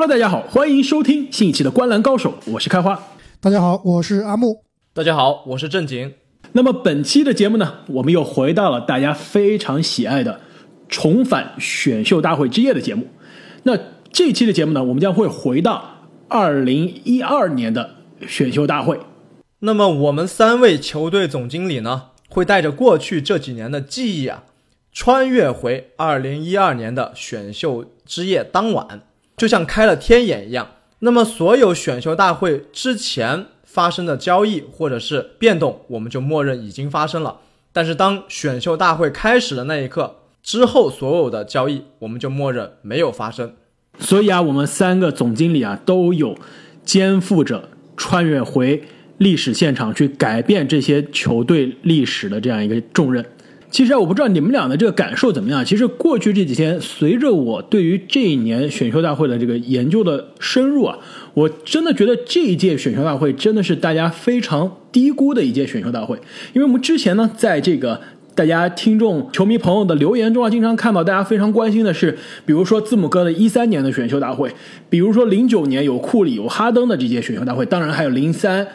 Hello，大家好，欢迎收听新一期的《观澜高手》，我是开花。大家好，我是阿木。大家好，我是正经。那么本期的节目呢，我们又回到了大家非常喜爱的重返选秀大会之夜的节目。那这期的节目呢，我们将会回到二零一二年的选秀大会。那么我们三位球队总经理呢，会带着过去这几年的记忆啊，穿越回二零一二年的选秀之夜当晚，就像开了天眼一样。那么所有选秀大会之前发生的交易或者是变动，我们就默认已经发生了。但是当选秀大会开始的那一刻之后，所有的交易我们就默认没有发生。所以啊，我们三个总经理啊，都有肩负着穿越回历史现场去改变这些球队历史的这样一个重任。其实啊，我不知道你们俩的这个感受怎么样。其实过去这几天，随着我对于这一年选秀大会的这个研究的深入啊，我真的觉得这一届选秀大会真的是大家非常低估的一届选秀大会。因为我们之前呢，在这个大家听众、球迷朋友的留言中啊，经常看到大家非常关心的是，比如说字母哥的一三年的选秀大会，比如说零九年有库里、有哈登的这届选秀大会，当然还有零三、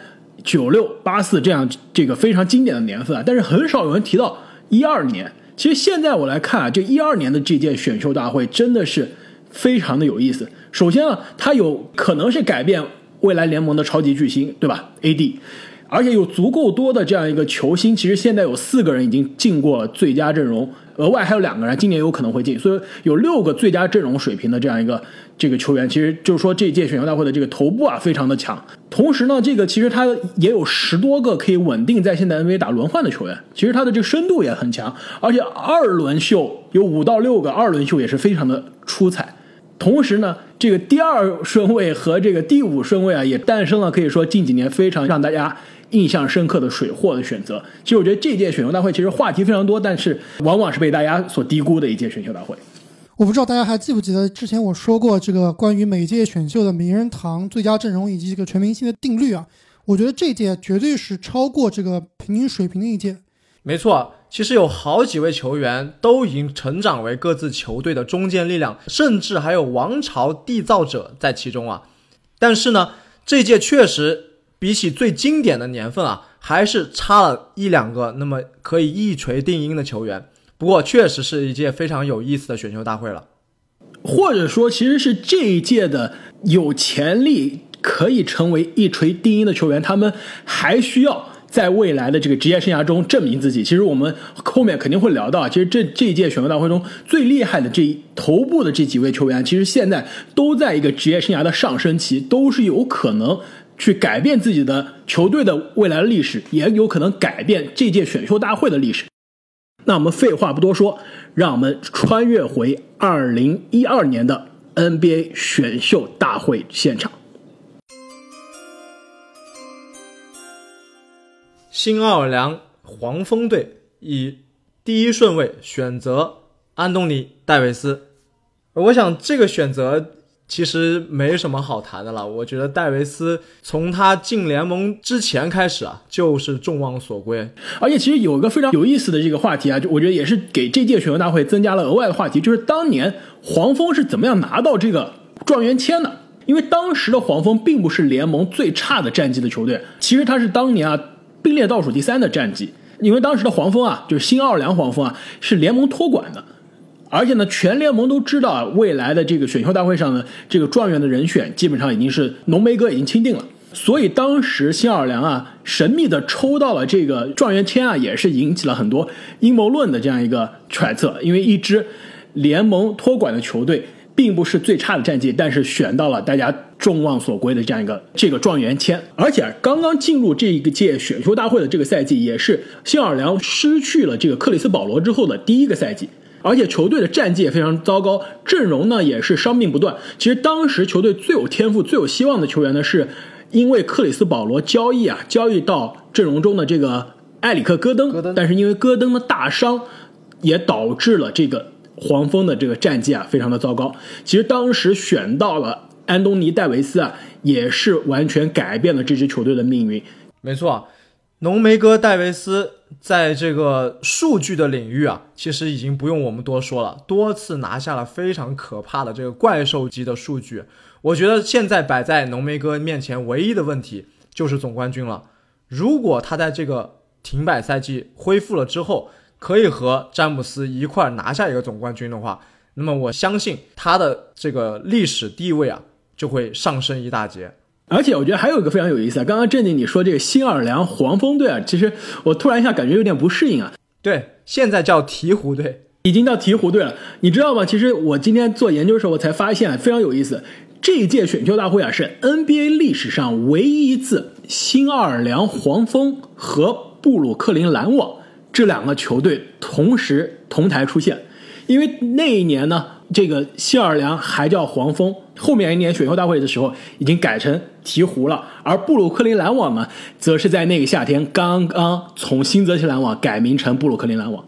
九六、八四这样这个非常经典的年份啊，但是很少有人提到。一二年，其实现在我来看啊，这一二年的这届选秀大会真的是非常的有意思。首先啊，它有可能是改变未来联盟的超级巨星，对吧？AD，而且有足够多的这样一个球星。其实现在有四个人已经进过了最佳阵容，额外还有两个人今年有可能会进，所以有六个最佳阵容水平的这样一个这个球员。其实就是说这届选秀大会的这个头部啊，非常的强。同时呢，这个其实他也有十多个可以稳定在现在 NBA 打轮换的球员，其实他的这个深度也很强，而且二轮秀有五到六个二轮秀也是非常的出彩。同时呢，这个第二顺位和这个第五顺位啊，也诞生了可以说近几年非常让大家印象深刻的水货的选择。其实我觉得这届选秀大会其实话题非常多，但是往往是被大家所低估的一届选秀大会。我不知道大家还记不记得之前我说过这个关于每届选秀的名人堂最佳阵容以及这个全明星的定律啊？我觉得这届绝对是超过这个平均水平的一届。没错，其实有好几位球员都已经成长为各自球队的中坚力量，甚至还有王朝缔造者在其中啊。但是呢，这届确实比起最经典的年份啊，还是差了一两个那么可以一锤定音的球员。不过，确实是一届非常有意思的选秀大会了，或者说，其实是这一届的有潜力可以成为一锤定音的球员，他们还需要在未来的这个职业生涯中证明自己。其实我们后面肯定会聊到，其实这这一届选秀大会中最厉害的这头部的这几位球员，其实现在都在一个职业生涯的上升期，都是有可能去改变自己的球队的未来的历史，也有可能改变这届选秀大会的历史。那我们废话不多说，让我们穿越回二零一二年的 NBA 选秀大会现场。新奥尔良黄蜂队以第一顺位选择安东尼·戴维斯，我想这个选择。其实没什么好谈的了。我觉得戴维斯从他进联盟之前开始啊，就是众望所归。而且其实有一个非常有意思的这个话题啊，就我觉得也是给这届选秀大会增加了额外的话题，就是当年黄蜂是怎么样拿到这个状元签的？因为当时的黄蜂并不是联盟最差的战绩的球队，其实他是当年啊并列倒数第三的战绩。因为当时的黄蜂啊，就是新奥尔良黄蜂啊，是联盟托管的。而且呢，全联盟都知道啊，未来的这个选秀大会上呢这个状元的人选，基本上已经是浓眉哥已经钦定了。所以当时新奥尔良啊，神秘的抽到了这个状元签啊，也是引起了很多阴谋论的这样一个揣测。因为一支联盟托管的球队，并不是最差的战绩，但是选到了大家众望所归的这样一个这个状元签。而且刚刚进入这一个届选秀大会的这个赛季，也是新奥尔良失去了这个克里斯保罗之后的第一个赛季。而且球队的战绩也非常糟糕，阵容呢也是伤病不断。其实当时球队最有天赋、最有希望的球员呢，是因为克里斯保罗交易啊，交易到阵容中的这个埃里克戈登。但是因为戈登的大伤，也导致了这个黄蜂的这个战绩啊非常的糟糕。其实当时选到了安东尼戴维斯啊，也是完全改变了这支球队的命运。没错。浓眉哥戴维斯在这个数据的领域啊，其实已经不用我们多说了，多次拿下了非常可怕的这个怪兽级的数据。我觉得现在摆在浓眉哥面前唯一的问题就是总冠军了。如果他在这个停摆赛季恢复了之后，可以和詹姆斯一块拿下一个总冠军的话，那么我相信他的这个历史地位啊就会上升一大截。而且我觉得还有一个非常有意思啊，刚刚正经你说这个新奥尔良黄蜂队啊，其实我突然一下感觉有点不适应啊。对，现在叫鹈鹕队，已经叫鹈鹕队了。你知道吗？其实我今天做研究的时候，我才发现非常有意思。这一届选秀大会啊，是 NBA 历史上唯一一次新奥尔良黄蜂和布鲁克林篮网这两个球队同时同台出现。因为那一年呢，这个谢尔良还叫黄蜂，后面一年选秀大会的时候已经改成鹈鹕了。而布鲁克林篮网呢，则是在那个夏天刚刚从新泽西篮网改名成布鲁克林篮网。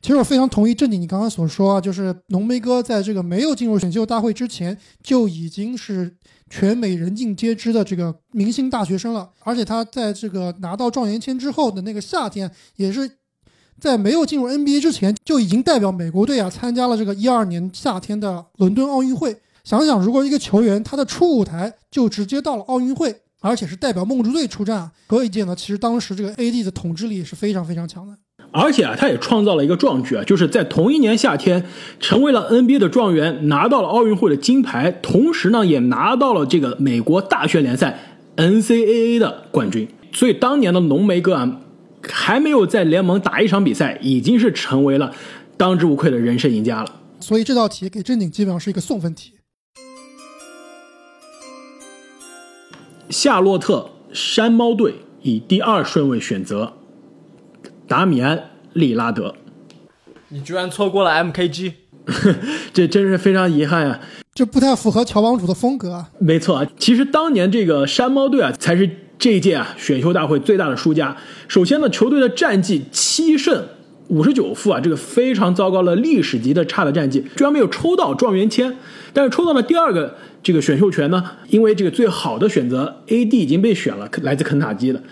其实我非常同意正经你刚刚所说啊，就是浓眉哥在这个没有进入选秀大会之前就已经是全美人尽皆知的这个明星大学生了，而且他在这个拿到状元签之后的那个夏天，也是在没有进入 NBA 之前就已经代表美国队啊参加了这个一二年夏天的伦敦奥运会。想想，如果一个球员他的初舞台就直接到了奥运会，而且是代表梦之队出战，可以见呢，其实当时这个 AD 的统治力是非常非常强的。而且啊，他也创造了一个壮举啊，就是在同一年夏天成为了 NBA 的状元，拿到了奥运会的金牌，同时呢也拿到了这个美国大学联赛 NCAA 的冠军。所以当年的浓眉哥啊，还没有在联盟打一场比赛，已经是成为了当之无愧的人生赢家了。所以这道题给正经基本上是一个送分题。夏洛特山猫队以第二顺位选择。达米安·利拉德，你居然错过了 MKG，这真是非常遗憾啊！这不太符合乔帮主的风格啊。没错啊，其实当年这个山猫队啊，才是这一届啊选秀大会最大的输家。首先呢，球队的战绩七胜五十九负啊，这个非常糟糕了，历史级的差的战绩，居然没有抽到状元签。但是抽到了第二个这个选秀权呢，因为这个最好的选择 AD 已经被选了，来自肯塔基的。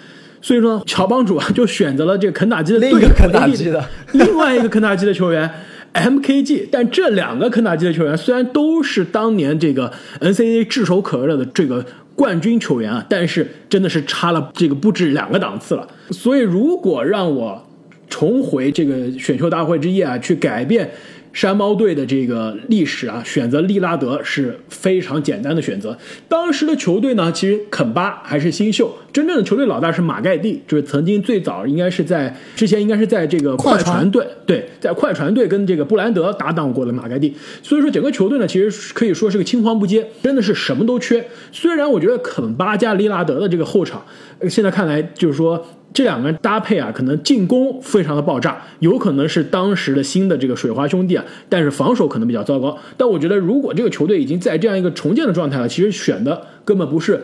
所以说，乔帮主啊就选择了这个肯塔基的另一个肯塔基的另外一个肯塔基的球员 MKG。但这两个肯塔基的球员虽然都是当年这个 NCAA 炙手可热的这个冠军球员啊，但是真的是差了这个不止两个档次了。所以，如果让我重回这个选秀大会之夜啊，去改变。山猫队的这个历史啊，选择利拉德是非常简单的选择。当时的球队呢，其实肯巴还是新秀，真正的球队老大是马盖蒂，就是曾经最早应该是在之前应该是在这个快船队，对，在快船队跟这个布兰德搭档过的马盖蒂。所以说整个球队呢，其实可以说是个青黄不接，真的是什么都缺。虽然我觉得肯巴加利拉德的这个后场，现在看来就是说。这两个人搭配啊，可能进攻非常的爆炸，有可能是当时的新的这个水花兄弟啊，但是防守可能比较糟糕。但我觉得，如果这个球队已经在这样一个重建的状态了，其实选的根本不是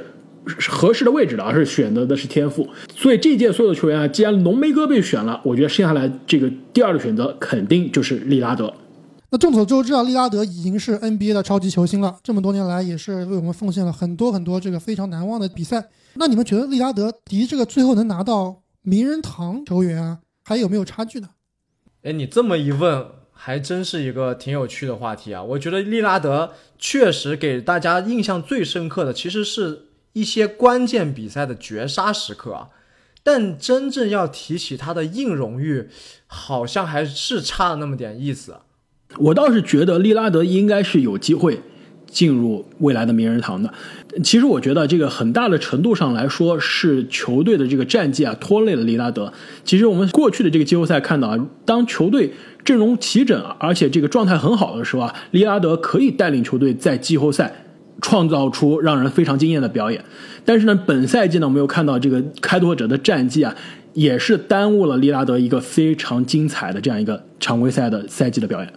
合适的位置的，而是选择的是天赋。所以这届所有的球员啊，既然浓眉哥被选了，我觉得剩下来这个第二个选择肯定就是利拉德。那众所周知啊，利拉德已经是 NBA 的超级球星了，这么多年来也是为我们奉献了很多很多这个非常难忘的比赛。那你们觉得利拉德离这个最后能拿到？名人堂球员啊，还有没有差距呢？哎，你这么一问，还真是一个挺有趣的话题啊！我觉得利拉德确实给大家印象最深刻的，其实是一些关键比赛的绝杀时刻啊。但真正要提起他的硬荣誉，好像还是差了那么点意思。我倒是觉得利拉德应该是有机会。进入未来的名人堂的，其实我觉得这个很大的程度上来说是球队的这个战绩啊拖累了利拉德。其实我们过去的这个季后赛看到啊，当球队阵容齐整，而且这个状态很好的时候啊，利拉德可以带领球队在季后赛创造出让人非常惊艳的表演。但是呢，本赛季呢，我们又看到这个开拓者的战绩啊，也是耽误了利拉德一个非常精彩的这样一个常规赛的赛季的表演。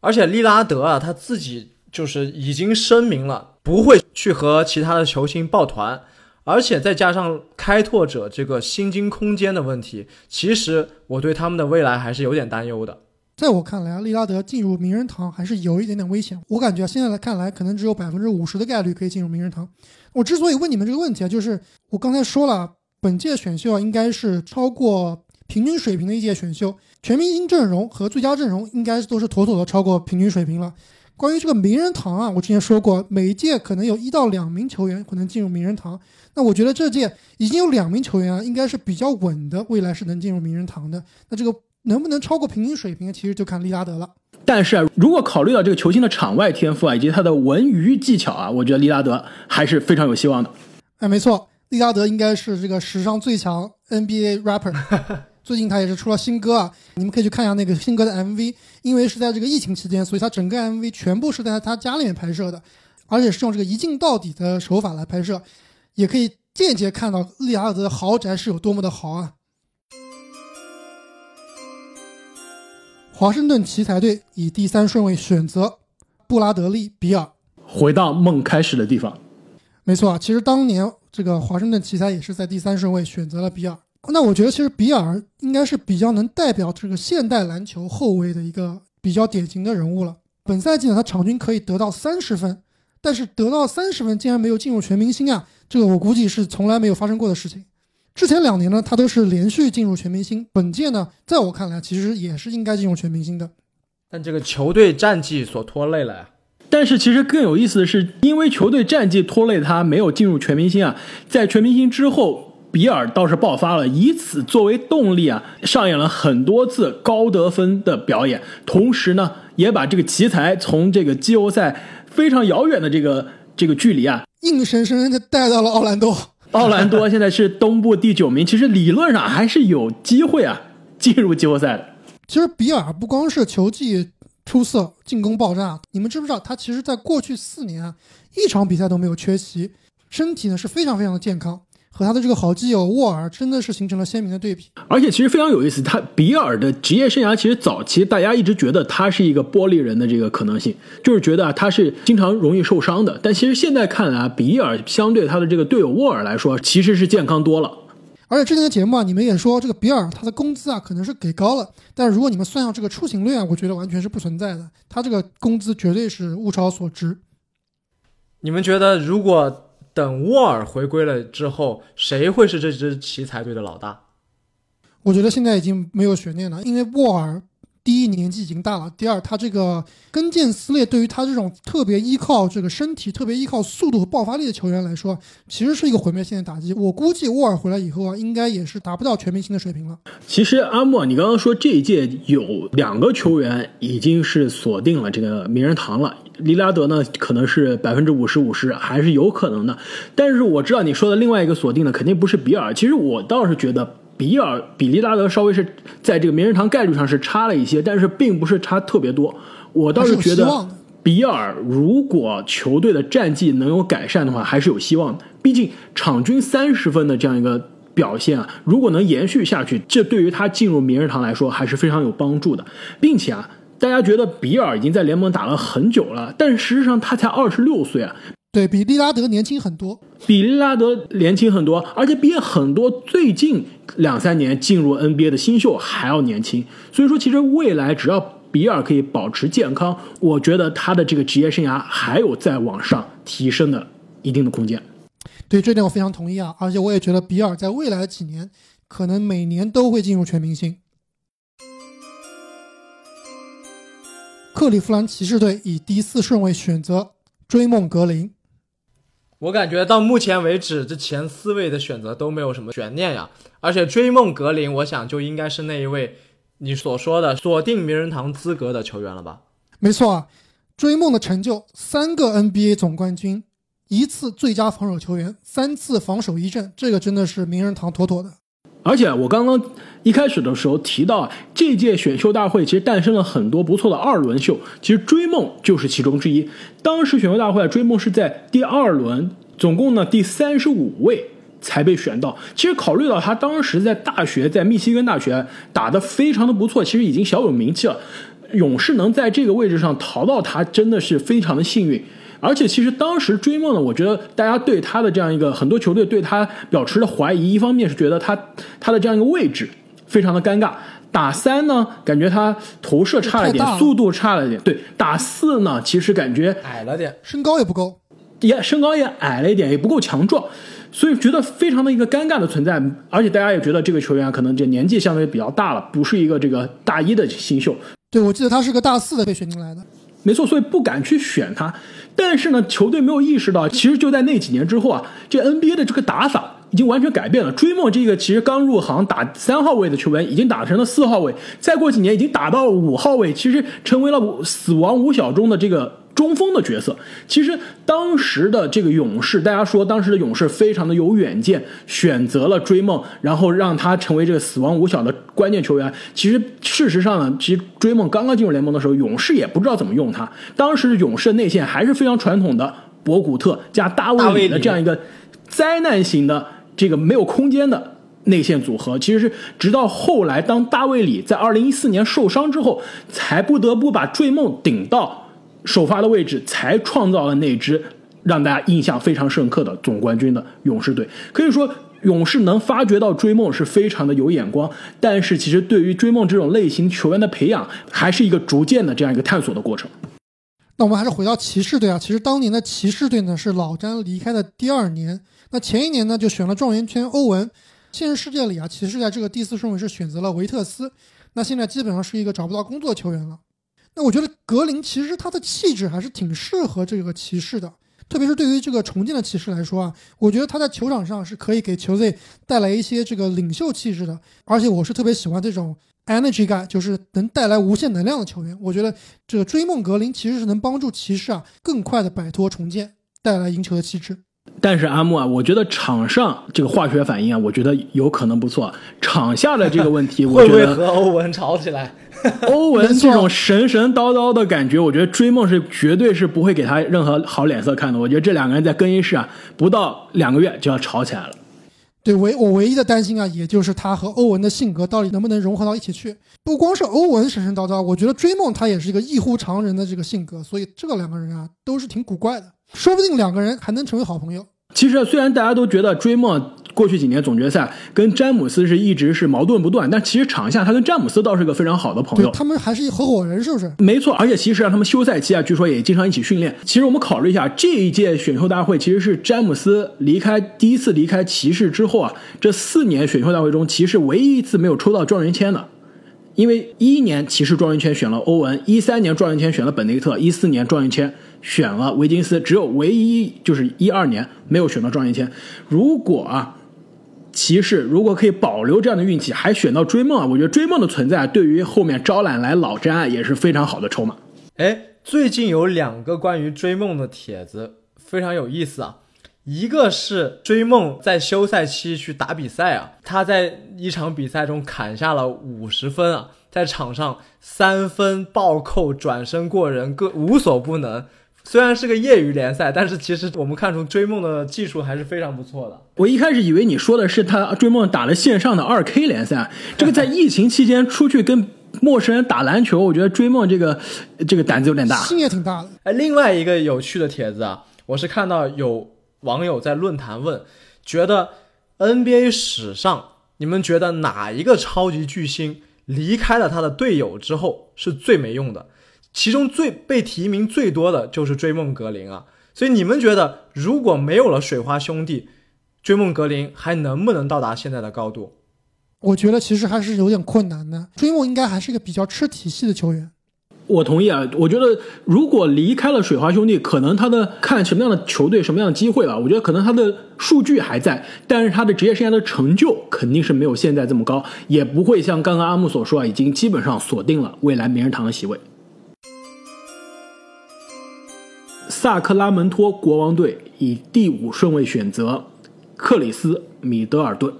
而且利拉德啊，他自己。就是已经声明了不会去和其他的球星抱团，而且再加上开拓者这个薪金空间的问题，其实我对他们的未来还是有点担忧的。在我看来啊，利拉德进入名人堂还是有一点点危险。我感觉现在来看来，可能只有百分之五十的概率可以进入名人堂。我之所以问你们这个问题啊，就是我刚才说了，本届选秀应该是超过平均水平的一届选秀，全明星阵容和最佳阵容应该都是妥妥的超过平均水平了。关于这个名人堂啊，我之前说过，每一届可能有一到两名球员可能进入名人堂。那我觉得这届已经有两名球员啊，应该是比较稳的，未来是能进入名人堂的。那这个能不能超过平均水平，其实就看利拉德了。但是啊，如果考虑到这个球星的场外天赋啊，以及他的文娱技巧啊，我觉得利拉德还是非常有希望的。哎，没错，利拉德应该是这个史上最强 NBA rapper。最近他也是出了新歌啊，你们可以去看一下那个新歌的 MV。因为是在这个疫情期间，所以他整个 MV 全部是在他家里面拍摄的，而且是用这个一镜到底的手法来拍摄，也可以间接看到利拉德的豪宅是有多么的豪啊。华盛顿奇才队以第三顺位选择布拉德利·比尔，回到梦开始的地方。没错啊，其实当年这个华盛顿奇才也是在第三顺位选择了比尔。那我觉得其实比尔应该是比较能代表这个现代篮球后卫的一个比较典型的人物了。本赛季呢，他场均可以得到三十分，但是得到三十分竟然没有进入全明星啊！这个我估计是从来没有发生过的事情。之前两年呢，他都是连续进入全明星。本届呢，在我看来，其实也是应该进入全明星的。但这个球队战绩所拖累了呀。但是其实更有意思的是，因为球队战绩拖累他没有进入全明星啊，在全明星之后。比尔倒是爆发了，以此作为动力啊，上演了很多次高得分的表演，同时呢，也把这个奇才从这个季后赛非常遥远的这个这个距离啊，硬生生的带到了奥兰多。奥兰多现在是东部第九名，其实理论上还是有机会啊进入季后赛的。其实比尔不光是球技出色，进攻爆炸，你们知不知道他其实在过去四年啊，一场比赛都没有缺席，身体呢是非常非常的健康。和他的这个好基友沃尔真的是形成了鲜明的对比，而且其实非常有意思。他比尔的职业生涯其实早期大家一直觉得他是一个玻璃人的这个可能性，就是觉得他是经常容易受伤的。但其实现在看来，比尔相对他的这个队友沃尔来说，其实是健康多了。而且之前的节目啊，你们也说这个比尔他的工资啊可能是给高了，但是如果你们算上这个出勤率啊，我觉得完全是不存在的。他这个工资绝对是物超所值。你们觉得如果？等沃尔回归了之后，谁会是这支奇才队的老大？我觉得现在已经没有悬念了，因为沃尔。第一年纪已经大了，第二他这个跟腱撕裂对于他这种特别依靠这个身体、特别依靠速度和爆发力的球员来说，其实是一个毁灭性的打击。我估计沃尔回来以后啊，应该也是达不到全明星的水平了。其实阿莫，你刚刚说这一届有两个球员已经是锁定了这个名人堂了，利拉德呢可能是百分之五十五十还是有可能的，但是我知道你说的另外一个锁定的肯定不是比尔。其实我倒是觉得。比尔比利拉德稍微是在这个名人堂概率上是差了一些，但是并不是差特别多。我倒是觉得比尔如果球队的战绩能有改善的话，还是有希望的。毕竟场均三十分的这样一个表现啊，如果能延续下去，这对于他进入名人堂来说还是非常有帮助的。并且啊，大家觉得比尔已经在联盟打了很久了，但是实际上他才二十六岁啊。对比利拉德年轻很多，比利拉德年轻很多，而且比很多最近两三年进入 NBA 的新秀还要年轻。所以说，其实未来只要比尔可以保持健康，我觉得他的这个职业生涯还有再往上提升的一定的空间。对这点我非常同意啊！而且我也觉得比尔在未来的几年可能每年都会进入全明星。克利夫兰骑士队以第四顺位选择追梦格林。我感觉到目前为止，这前四位的选择都没有什么悬念呀。而且追梦格林，我想就应该是那一位你所说的锁定名人堂资格的球员了吧？没错啊，追梦的成就：三个 NBA 总冠军，一次最佳防守球员，三次防守一阵，这个真的是名人堂妥妥的。而且我刚刚一开始的时候提到，这届选秀大会其实诞生了很多不错的二轮秀，其实追梦就是其中之一。当时选秀大会追梦是在第二轮，总共呢第三十五位才被选到。其实考虑到他当时在大学在密西根大学打得非常的不错，其实已经小有名气了。勇士能在这个位置上淘到他，真的是非常的幸运。而且其实当时追梦呢，我觉得大家对他的这样一个很多球队对他表示的怀疑，一方面是觉得他他的这样一个位置非常的尴尬，打三呢感觉他投射差了点，速度差了点，对，打四呢其实感觉矮了点，身高也不高，也身高也矮了一点，也不够强壮，所以觉得非常的一个尴尬的存在。而且大家也觉得这个球员可能这年纪相对比较大了，不是一个这个大一的新秀。对，我记得他是个大四的被选进来的。没错，所以不敢去选他。但是呢，球队没有意识到，其实就在那几年之后啊，这 NBA 的这个打法已经完全改变了。追梦这个其实刚入行打三号位的球员，已经打成了四号位，再过几年已经打到五号位，其实成为了死亡五小中的这个。中锋的角色，其实当时的这个勇士，大家说当时的勇士非常的有远见，选择了追梦，然后让他成为这个死亡五小的关键球员。其实事实上呢，其实追梦刚刚进入联盟的时候，勇士也不知道怎么用他。当时勇士的内线还是非常传统的博古特加大卫里的这样一个灾难型的这个没有空间的内线组合。其实是直到后来，当大卫里在二零一四年受伤之后，才不得不把追梦顶到。首发的位置才创造了那支让大家印象非常深刻的总冠军的勇士队。可以说，勇士能发掘到追梦是非常的有眼光。但是，其实对于追梦这种类型球员的培养，还是一个逐渐的这样一个探索的过程。那我们还是回到骑士队啊。其实当年的骑士队呢，是老詹离开的第二年。那前一年呢，就选了状元签欧文。现实世界里啊，骑士在这个第四顺位是选择了维特斯。那现在基本上是一个找不到工作球员了。那我觉得格林其实他的气质还是挺适合这个骑士的，特别是对于这个重建的骑士来说啊，我觉得他在球场上是可以给球队带来一些这个领袖气质的，而且我是特别喜欢这种 energy guy，就是能带来无限能量的球员。我觉得这个追梦格林其实是能帮助骑士啊更快的摆脱重建，带来赢球的气质。但是阿木啊，我觉得场上这个化学反应啊，我觉得有可能不错。场下的这个问题，会不会和欧文吵起来？欧文这种神神叨叨的感觉，我觉得追梦是绝对是不会给他任何好脸色看的。我觉得这两个人在更衣室啊，不到两个月就要吵起来了。对，唯我唯一的担心啊，也就是他和欧文的性格到底能不能融合到一起去。不光是欧文神神叨叨，我觉得追梦他也是一个异乎常人的这个性格，所以这两个人啊都是挺古怪的，说不定两个人还能成为好朋友。其实虽然大家都觉得追梦。过去几年总决赛跟詹姆斯是一直是矛盾不断，但其实场下他跟詹姆斯倒是个非常好的朋友。他们还是一合伙人，是不是？没错，而且其实让他们休赛期啊，据说也经常一起训练。其实我们考虑一下，这一届选秀大会其实是詹姆斯离开第一次离开骑士之后啊，这四年选秀大会中骑士唯一一次没有抽到状元签的。因为一一年骑士状元签选了欧文，一三年状元签选了本内特，一四年状元签选了维金斯，只有唯一就是一二年没有选到状元签。如果啊。骑士如果可以保留这样的运气，还选到追梦啊，我觉得追梦的存在对于后面招揽来老詹也是非常好的筹码。哎，最近有两个关于追梦的帖子非常有意思啊，一个是追梦在休赛期去打比赛啊，他在一场比赛中砍下了五十分啊，在场上三分暴扣、转身过人，各无所不能。虽然是个业余联赛，但是其实我们看出追梦的技术还是非常不错的。我一开始以为你说的是他追梦打了线上的二 K 联赛，这个在疫情期间出去跟陌生人打篮球，我觉得追梦这个这个胆子有点大，心也挺大的。哎，另外一个有趣的帖子啊，我是看到有网友在论坛问，觉得 NBA 史上你们觉得哪一个超级巨星离开了他的队友之后是最没用的？其中最被提名最多的就是追梦格林啊，所以你们觉得如果没有了水花兄弟，追梦格林还能不能到达现在的高度？我觉得其实还是有点困难的。追梦应该还是一个比较吃体系的球员。我同意啊，我觉得如果离开了水花兄弟，可能他的看什么样的球队、什么样的机会吧。我觉得可能他的数据还在，但是他的职业生涯的成就肯定是没有现在这么高，也不会像刚刚阿木所说啊，已经基本上锁定了未来名人堂的席位。萨克拉门托国王队以第五顺位选择克里斯米德尔顿，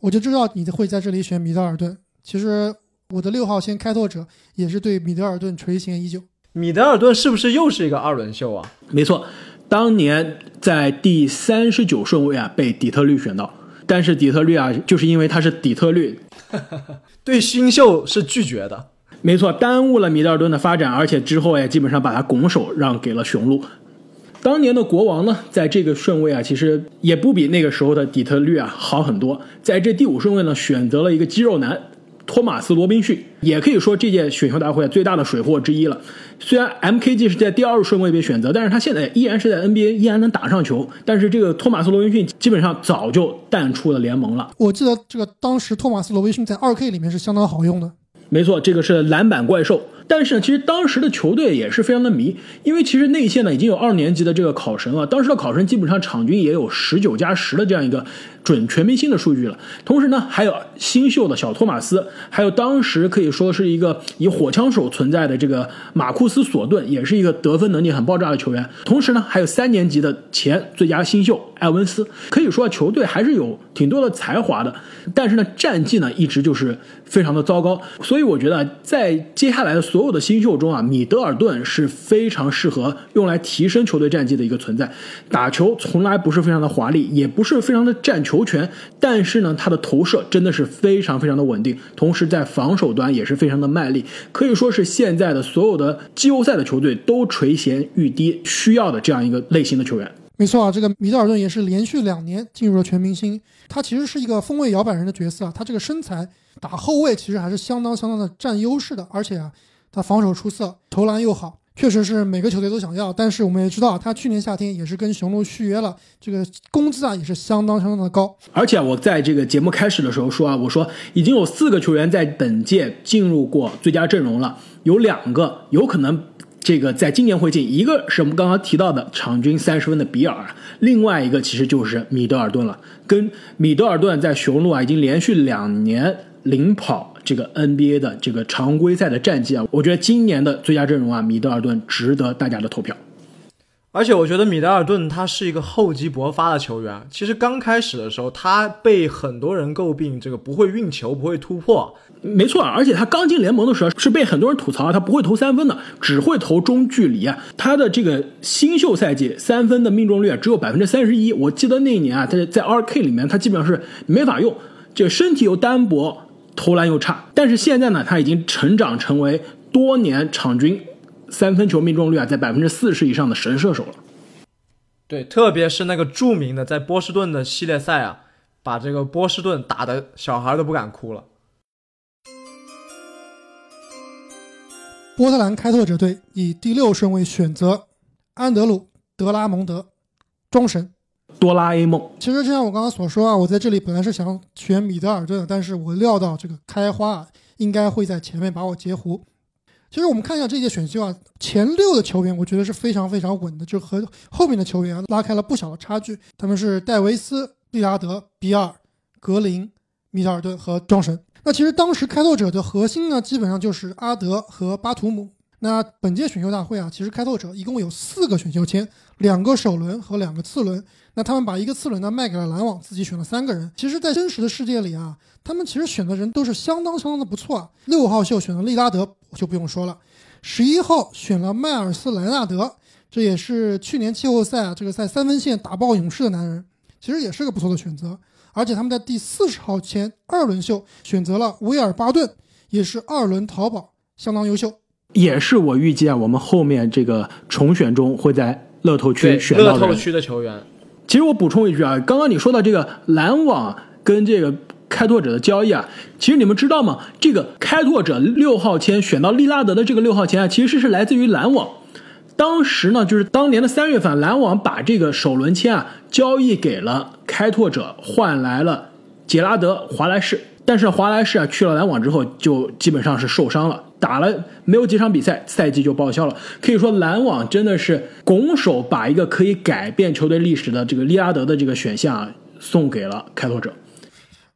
我就知道你会在这里选米德尔顿。其实我的六号签开拓者也是对米德尔顿垂涎已久。米德尔顿是不是又是一个二轮秀啊？没错，当年在第三十九顺位啊被底特律选到，但是底特律啊就是因为他是底特律，对新秀是拒绝的。没错，耽误了米德尔顿的发展，而且之后也基本上把他拱手让给了雄鹿。当年的国王呢，在这个顺位啊，其实也不比那个时候的底特律啊好很多。在这第五顺位呢，选择了一个肌肉男托马斯罗宾逊，也可以说这届选秀大会最大的水货之一了。虽然 MKG 是在第二顺位被选择，但是他现在依然是在 NBA 依然能打上球。但是这个托马斯罗宾逊基本上早就淡出了联盟了。我记得这个当时托马斯罗宾逊在二 K 里面是相当好用的。没错，这个是篮板怪兽。但是呢，其实当时的球队也是非常的迷，因为其实内线呢已经有二年级的这个考神了，当时的考神基本上场均也有十九加十的这样一个准全明星的数据了。同时呢，还有新秀的小托马斯，还有当时可以说是一个以火枪手存在的这个马库斯索顿，也是一个得分能力很爆炸的球员。同时呢，还有三年级的前最佳新秀艾文斯，可以说球队还是有挺多的才华的。但是呢，战绩呢一直就是非常的糟糕。所以我觉得在接下来的所有的新秀中啊，米德尔顿是非常适合用来提升球队战绩的一个存在。打球从来不是非常的华丽，也不是非常的占球权，但是呢，他的投射真的是非常非常的稳定，同时在防守端也是非常的卖力，可以说是现在的所有的季后赛的球队都垂涎欲滴需要的这样一个类型的球员。没错啊，这个米德尔顿也是连续两年进入了全明星。他其实是一个锋卫摇摆人的角色啊，他这个身材打后卫其实还是相当相当的占优势的，而且啊，他防守出色，投篮又好，确实是每个球队都想要。但是我们也知道，他去年夏天也是跟雄鹿续约了，这个工资啊也是相当相当的高。而且我在这个节目开始的时候说啊，我说已经有四个球员在本届进入过最佳阵容了，有两个有可能。这个在今年会进，一个是我们刚刚提到的场均三十分的比尔，另外一个其实就是米德尔顿了。跟米德尔顿在雄鹿啊，已经连续两年领跑这个 NBA 的这个常规赛的战绩啊，我觉得今年的最佳阵容啊，米德尔顿值得大家的投票。而且我觉得米德尔顿他是一个厚积薄发的球员。其实刚开始的时候，他被很多人诟病这个不会运球、不会突破。没错，而且他刚进联盟的时候是被很多人吐槽他不会投三分的，只会投中距离啊。他的这个新秀赛季三分的命中率只有百分之三十一。我记得那一年啊，他在 RK 里面他基本上是没法用，就身体又单薄，投篮又差。但是现在呢，他已经成长成为多年场均。三分球命中率啊，在百分之四十以上的神射手了。对，特别是那个著名的在波士顿的系列赛啊，把这个波士顿打的小孩都不敢哭了。波特兰开拓者队以第六顺位选择安德鲁·德拉蒙德，庄神，哆啦 A 梦。其实就像我刚刚所说啊，我在这里本来是想选米德尔顿的，但是我料到这个开花应该会在前面把我截胡。其实我们看一下这届选秀啊，前六的球员我觉得是非常非常稳的，就和后面的球员拉开了不小的差距。他们是戴维斯、利拉德、比尔、格林、米德尔顿和庄神。那其实当时开拓者的核心呢，基本上就是阿德和巴图姆。那本届选秀大会啊，其实开拓者一共有四个选秀签，两个首轮和两个次轮。那他们把一个次轮呢卖给了篮网，自己选了三个人。其实，在真实的世界里啊，他们其实选的人都是相当相当的不错啊。六号秀选了利拉德，就不用说了。十一号选了迈尔斯莱纳德，这也是去年季后赛啊这个在三分线打爆勇士的男人，其实也是个不错的选择。而且他们在第四十号前二轮秀选择了威尔巴顿，也是二轮淘宝，相当优秀。也是我预计啊，我们后面这个重选中会在乐透区选到乐透区的球员。其实我补充一句啊，刚刚你说到这个篮网跟这个开拓者的交易啊，其实你们知道吗？这个开拓者六号签选到利拉德的这个六号签啊，其实是来自于篮网。当时呢，就是当年的三月份，篮网把这个首轮签啊交易给了开拓者，换来了杰拉德·华莱士。但是华莱士啊去了篮网之后，就基本上是受伤了，打了没有几场比赛，赛季就报销了。可以说篮网真的是拱手把一个可以改变球队历史的这个利拉德的这个选项啊送给了开拓者。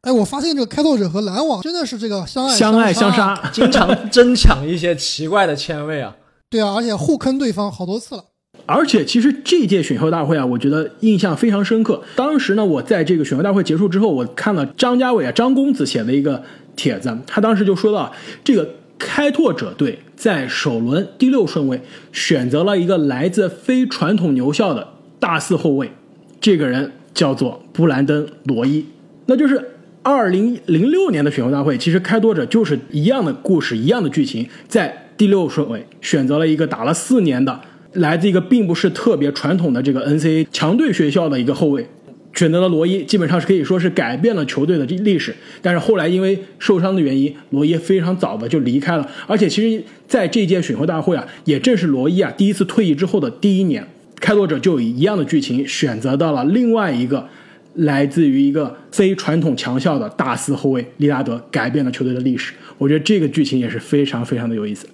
哎，我发现这个开拓者和篮网真的是这个相爱相爱相杀，经常争抢一些奇怪的签位啊。对啊，而且互坑对方好多次了。而且其实这届选秀大会啊，我觉得印象非常深刻。当时呢，我在这个选秀大会结束之后，我看了张家伟啊张公子写的一个帖子，他当时就说到，这个开拓者队在首轮第六顺位选择了一个来自非传统牛校的大四后卫，这个人叫做布兰登·罗伊。那就是二零零六年的选秀大会，其实开拓者就是一样的故事，一样的剧情，在第六顺位选择了一个打了四年的。来自一个并不是特别传统的这个 NCAA 强队学校的一个后卫，选择了罗伊，基本上是可以说是改变了球队的这历史。但是后来因为受伤的原因，罗伊非常早的就离开了。而且其实在这届选秀大会啊，也正是罗伊啊第一次退役之后的第一年，开拓者就以一样的剧情选择到了另外一个来自于一个非传统强校的大四后卫利拉德改变了球队的历史。我觉得这个剧情也是非常非常的有意思。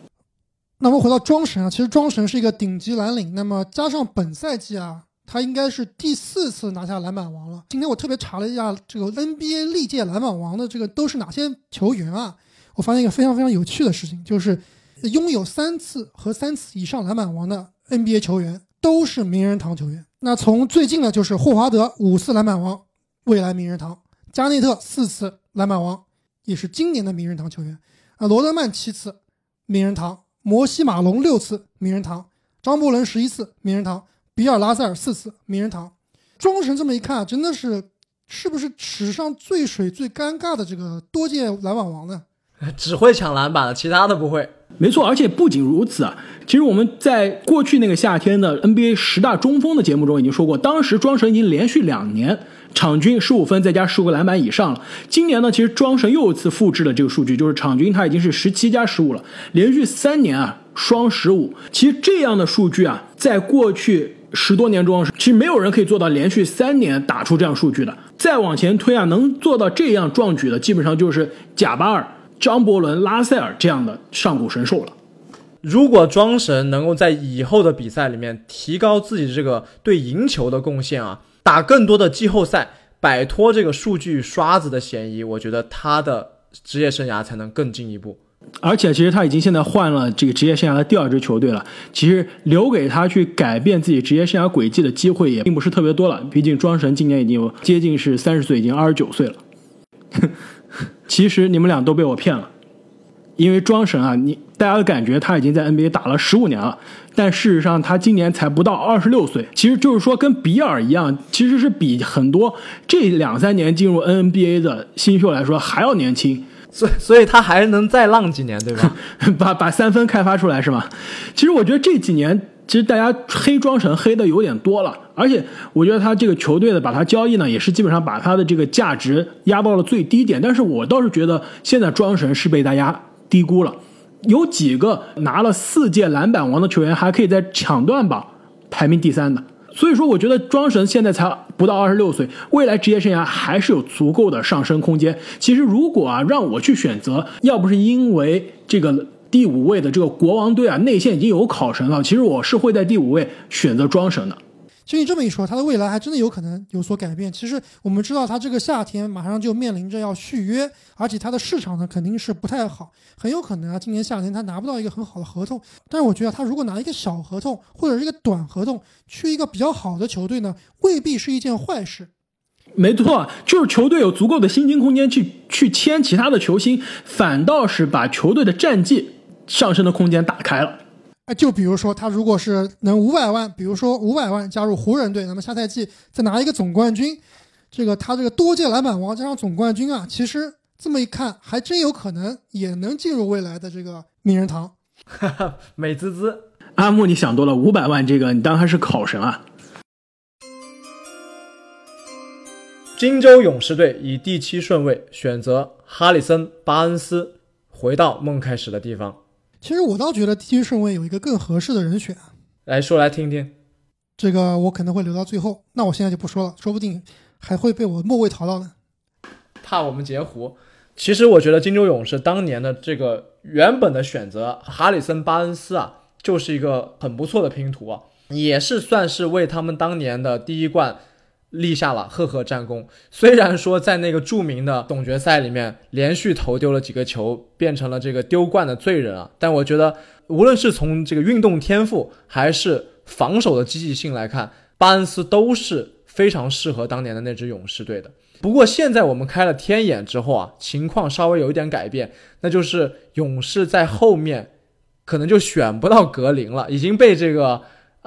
那么回到庄神啊，其实庄神是一个顶级蓝领，那么加上本赛季啊，他应该是第四次拿下篮板王了。今天我特别查了一下这个 NBA 历届篮板王的这个都是哪些球员啊，我发现一个非常非常有趣的事情，就是拥有三次和三次以上篮板王的 NBA 球员都是名人堂球员。那从最近呢，就是霍华德五次篮板王，未来名人堂；加内特四次篮板王，也是今年的名人堂球员。啊，罗德曼七次名人堂。摩西马龙六次名人堂，张伯伦十一次名人堂，比尔拉塞尔四次名人堂。庄神这么一看，真的是是不是史上最水最尴尬的这个多届篮网王呢？只会抢篮板了，其他的不会。没错，而且不仅如此啊，其实我们在过去那个夏天的 NBA 十大中锋的节目中已经说过，当时庄神已经连续两年。场均十五分，再加十五个篮板以上了。今年呢，其实庄神又一次复制了这个数据，就是场均他已经是十七加十五了，连续三年啊双十五。其实这样的数据啊，在过去十多年中，其实没有人可以做到连续三年打出这样数据的。再往前推啊，能做到这样壮举的，基本上就是贾巴尔、张伯伦、拉塞尔这样的上古神兽了。如果庄神能够在以后的比赛里面提高自己这个对赢球的贡献啊。打更多的季后赛，摆脱这个数据刷子的嫌疑，我觉得他的职业生涯才能更进一步。而且，其实他已经现在换了这个职业生涯的第二支球队了。其实留给他去改变自己职业生涯轨迹的机会也并不是特别多了。毕竟庄神今年已经有接近是三十岁，已经二十九岁了。其实你们俩都被我骗了。因为庄神啊，你大家感觉他已经在 NBA 打了十五年了，但事实上他今年才不到二十六岁。其实就是说跟比尔一样，其实是比很多这两三年进入 NBA 的新秀来说还要年轻。所所以他还能再浪几年，对吧？把把三分开发出来是吗？其实我觉得这几年其实大家黑庄神黑的有点多了，而且我觉得他这个球队的把他交易呢，也是基本上把他的这个价值压到了最低点。但是我倒是觉得现在庄神是被大家。低估了，有几个拿了四届篮板王的球员还可以在抢断榜排名第三的，所以说我觉得庄神现在才不到二十六岁，未来职业生涯还是有足够的上升空间。其实如果啊让我去选择，要不是因为这个第五位的这个国王队啊内线已经有考神了，其实我是会在第五位选择庄神的。其实你这么一说，他的未来还真的有可能有所改变。其实我们知道，他这个夏天马上就面临着要续约，而且他的市场呢肯定是不太好，很有可能啊，今年夏天他拿不到一个很好的合同。但是我觉得，他如果拿一个小合同或者是一个短合同，去一个比较好的球队呢，未必是一件坏事。没错，就是球队有足够的薪金空间去去签其他的球星，反倒是把球队的战绩上升的空间打开了。哎，就比如说他如果是能五百万，比如说五百万加入湖人队，那么下赛季再拿一个总冠军，这个他这个多届篮板王加上总冠军啊，其实这么一看，还真有可能也能进入未来的这个名人堂。哈哈，美滋滋，阿木你想多了，五百万这个你当他是考神啊？金州勇士队以第七顺位选择哈里森·巴恩斯，回到梦开始的地方。其实我倒觉得第一顺位有一个更合适的人选，来说来听听。这个我可能会留到最后，那我现在就不说了，说不定还会被我末位淘到呢。怕我们截胡。其实我觉得金州勇士当年的这个原本的选择哈里森·巴恩斯啊，就是一个很不错的拼图啊，也是算是为他们当年的第一冠。立下了赫赫战功。虽然说在那个著名的总决赛里面连续投丢了几个球，变成了这个丢冠的罪人啊，但我觉得无论是从这个运动天赋还是防守的积极性来看，巴恩斯都是非常适合当年的那支勇士队的。不过现在我们开了天眼之后啊，情况稍微有一点改变，那就是勇士在后面可能就选不到格林了，已经被这个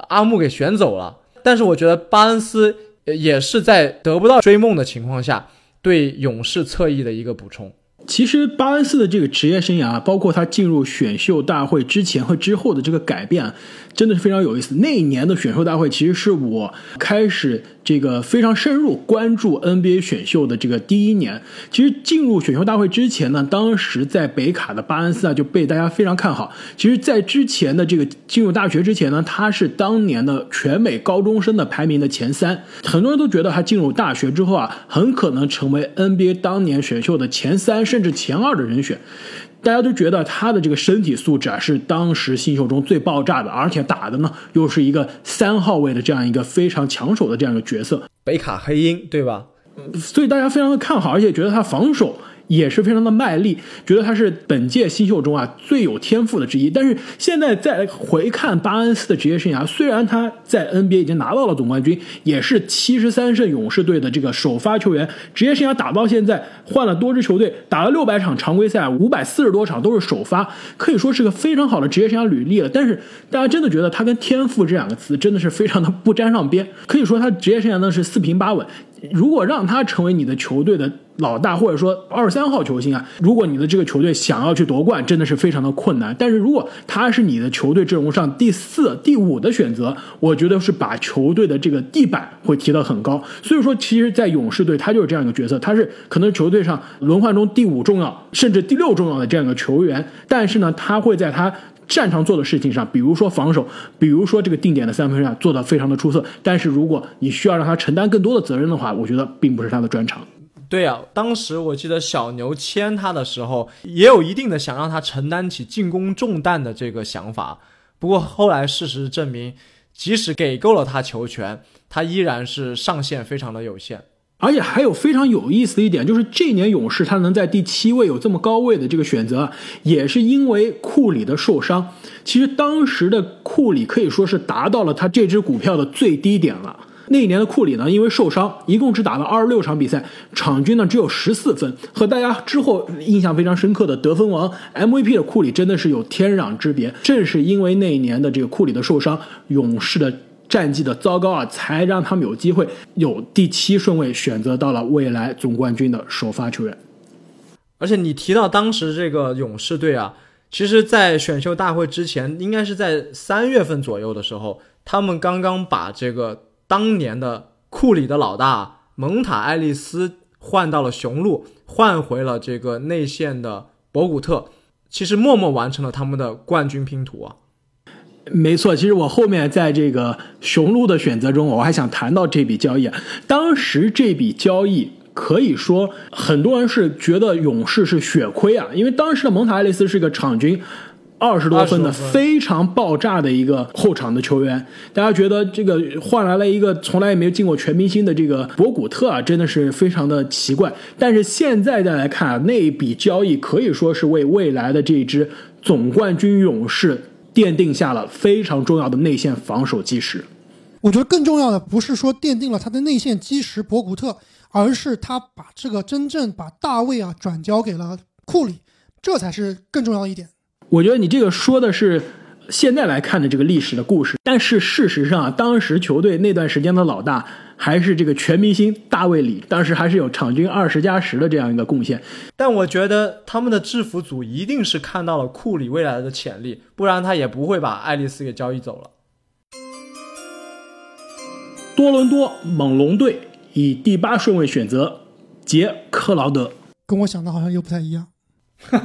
阿木给选走了。但是我觉得巴恩斯。也是在得不到追梦的情况下，对勇士侧翼的一个补充。其实巴恩斯的这个职业生涯，包括他进入选秀大会之前和之后的这个改变，真的是非常有意思。那一年的选秀大会，其实是我开始这个非常深入关注 NBA 选秀的这个第一年。其实进入选秀大会之前呢，当时在北卡的巴恩斯啊就被大家非常看好。其实，在之前的这个进入大学之前呢，他是当年的全美高中生的排名的前三，很多人都觉得他进入大学之后啊，很可能成为 NBA 当年选秀的前三。甚至前二的人选，大家都觉得他的这个身体素质啊是当时新秀中最爆炸的，而且打的呢又是一个三号位的这样一个非常抢手的这样一个角色，北卡黑鹰对吧？所以大家非常的看好，而且觉得他防守。也是非常的卖力，觉得他是本届新秀中啊最有天赋的之一。但是现在再回看巴恩斯的职业生涯，虽然他在 NBA 已经拿到了总冠军，也是七十三胜勇士队的这个首发球员，职业生涯打到现在换了多支球队，打了六百场常规赛，五百四十多场都是首发，可以说是个非常好的职业生涯履历了。但是大家真的觉得他跟天赋这两个词真的是非常的不沾上边，可以说他职业生涯呢是四平八稳。如果让他成为你的球队的老大，或者说二三号球星啊，如果你的这个球队想要去夺冠，真的是非常的困难。但是如果他是你的球队阵容上第四、第五的选择，我觉得是把球队的这个地板会提得很高。所以说，其实，在勇士队，他就是这样一个角色，他是可能球队上轮换中第五重要，甚至第六重要的这样一个球员。但是呢，他会在他。擅长做的事情上，比如说防守，比如说这个定点的三分上做的非常的出色。但是如果你需要让他承担更多的责任的话，我觉得并不是他的专长。对呀，当时我记得小牛签他的时候，也有一定的想让他承担起进攻重担的这个想法。不过后来事实证明，即使给够了他球权，他依然是上限非常的有限。而且还有非常有意思的一点，就是这年勇士他能在第七位有这么高位的这个选择，也是因为库里的受伤。其实当时的库里可以说是达到了他这支股票的最低点了。那一年的库里呢，因为受伤，一共只打了二十六场比赛，场均呢只有十四分，和大家之后印象非常深刻的得分王 MVP 的库里真的是有天壤之别。正是因为那一年的这个库里的受伤，勇士的。战绩的糟糕啊，才让他们有机会有第七顺位选择到了未来总冠军的首发球员。而且你提到当时这个勇士队啊，其实，在选秀大会之前，应该是在三月份左右的时候，他们刚刚把这个当年的库里的老大蒙塔爱丽丝换到了雄鹿，换回了这个内线的博古特，其实默默完成了他们的冠军拼图啊。没错，其实我后面在这个雄鹿的选择中，我还想谈到这笔交易。当时这笔交易可以说很多人是觉得勇士是血亏啊，因为当时的蒙塔·爱丽丝是个场均二十多分的非常爆炸的一个后场的球员。大家觉得这个换来了一个从来也没有进过全明星的这个博古特啊，真的是非常的奇怪。但是现在再来看，那一笔交易可以说是为未来的这支总冠军勇士。奠定下了非常重要的内线防守基石。我觉得更重要的不是说奠定了他的内线基石博古特，而是他把这个真正把大卫啊转交给了库里，这才是更重要的一点。我觉得你这个说的是现在来看的这个历史的故事，但是事实上啊，当时球队那段时间的老大。还是这个全明星大卫里，当时还是有场均二十加十的这样一个贡献。但我觉得他们的制服组一定是看到了库里未来的潜力，不然他也不会把爱丽丝给交易走了。多伦多猛龙队以第八顺位选择杰克劳德，跟我想的好像又不太一样。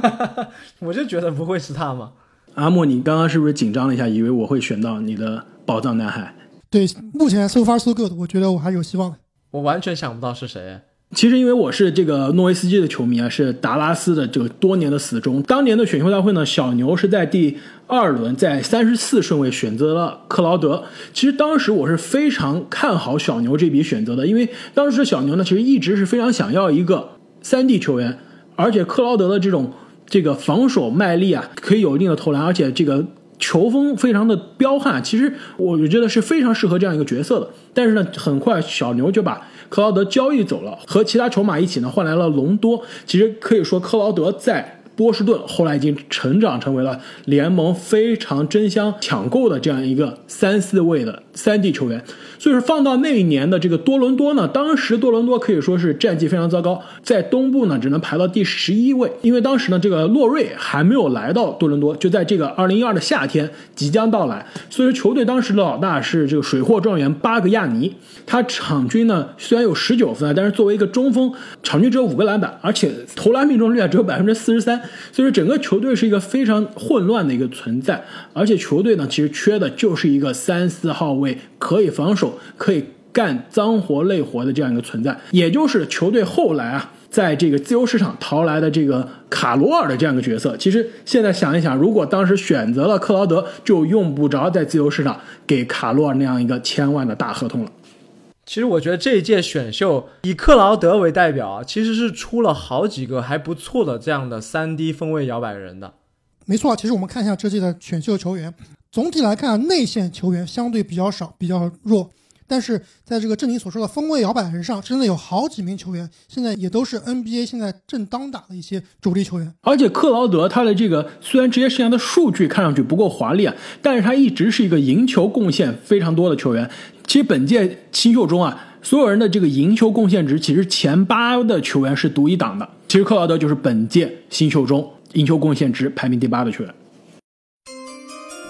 我就觉得不会是他嘛。阿莫，你刚刚是不是紧张了一下，以为我会选到你的宝藏男孩？对，目前 so far so good，我觉得我还有希望。我完全想不到是谁。其实因为我是这个诺维斯基的球迷啊，是达拉斯的这个多年的死忠。当年的选秀大会呢，小牛是在第二轮在三十四顺位选择了克劳德。其实当时我是非常看好小牛这笔选择的，因为当时小牛呢其实一直是非常想要一个三 D 球员，而且克劳德的这种这个防守卖力啊，可以有一定的投篮，而且这个。球风非常的彪悍，其实我觉得是非常适合这样一个角色的。但是呢，很快小牛就把克劳德交易走了，和其他筹码一起呢换来了隆多。其实可以说，克劳德在波士顿，后来已经成长成为了联盟非常争相抢购的这样一个三四位的三 D 球员。所以说，放到那一年的这个多伦多呢，当时多伦多可以说是战绩非常糟糕，在东部呢只能排到第十一位，因为当时呢这个洛瑞还没有来到多伦多，就在这个二零一二的夏天即将到来，所以说球队当时的老大是这个水货状元巴格亚尼，他场均呢虽然有十九分，但是作为一个中锋，场均只有五个篮板，而且投篮命中率啊只有百分之四十三，所以说整个球队是一个非常混乱的一个存在，而且球队呢其实缺的就是一个三四号位可以防守。可以干脏活累活的这样一个存在，也就是球队后来啊，在这个自由市场淘来的这个卡罗尔的这样一个角色。其实现在想一想，如果当时选择了克劳德，就用不着在自由市场给卡罗尔那样一个千万的大合同了。其实我觉得这一届选秀以克劳德为代表啊，其实是出了好几个还不错的这样的三 D 锋位摇摆人的。没错，其实我们看一下这届的选秀球员，总体来看内线球员相对比较少，比较弱。但是在这个正你所说的锋位摇摆人上，真的有好几名球员，现在也都是 NBA 现在正当打的一些主力球员。而且克劳德他的这个虽然职业生涯的数据看上去不够华丽啊，但是他一直是一个赢球贡献非常多的球员。其实本届新秀中啊，所有人的这个赢球贡献值，其实前八的球员是独一档的。其实克劳德就是本届新秀中赢球贡献值排名第八的球员。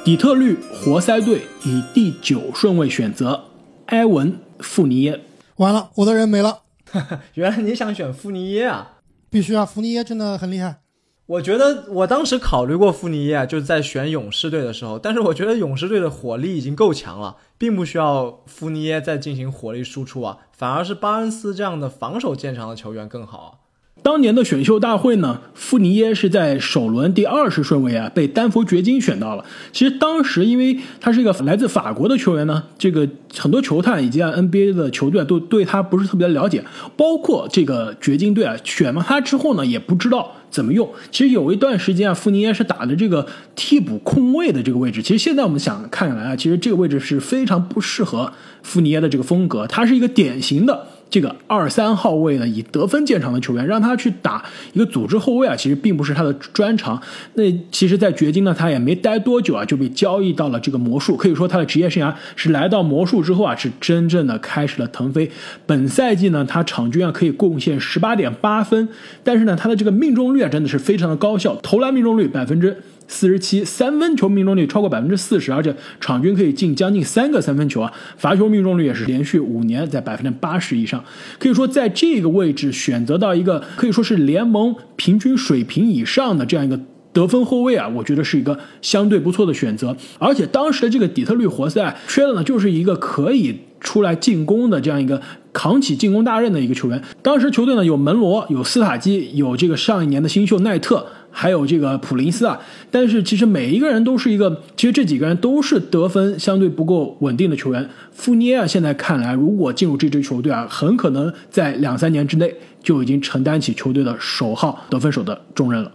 底特律活塞队以第九顺位选择。埃文·富尼耶，完了，我的人没了。原来你想选富尼耶啊？必须啊，富尼耶真的很厉害。我觉得我当时考虑过富尼耶，就是在选勇士队的时候，但是我觉得勇士队的火力已经够强了，并不需要富尼耶再进行火力输出啊，反而是巴恩斯这样的防守见长的球员更好。当年的选秀大会呢，富尼耶是在首轮第二十顺位啊，被丹佛掘金选到了。其实当时因为他是一个来自法国的球员呢，这个很多球探以及 NBA 的球队都对他不是特别了解，包括这个掘金队啊，选了他之后呢，也不知道怎么用。其实有一段时间啊，富尼耶是打的这个替补控卫的这个位置。其实现在我们想看来啊，其实这个位置是非常不适合富尼耶的这个风格，他是一个典型的。这个二三号位呢，以得分见长的球员，让他去打一个组织后卫啊，其实并不是他的专长。那其实，在掘金呢，他也没待多久啊，就被交易到了这个魔术。可以说，他的职业生涯是来到魔术之后啊，是真正的开始了腾飞。本赛季呢，他场均啊可以贡献十八点八分，但是呢，他的这个命中率啊真的是非常的高效，投篮命中率百分之。四十七三分球命中率超过百分之四十，而且场均可以进将近三个三分球啊！罚球命中率也是连续五年在百分之八十以上，可以说在这个位置选择到一个可以说是联盟平均水平以上的这样一个得分后卫啊，我觉得是一个相对不错的选择。而且当时的这个底特律活塞缺的呢，就是一个可以出来进攻的这样一个扛起进攻大任的一个球员。当时球队呢有门罗，有斯塔基，有这个上一年的新秀奈特。还有这个普林斯啊，但是其实每一个人都是一个，其实这几个人都是得分相对不够稳定的球员。富尼耶啊，现在看来，如果进入这支球队啊，很可能在两三年之内就已经承担起球队的首号得分手的重任了。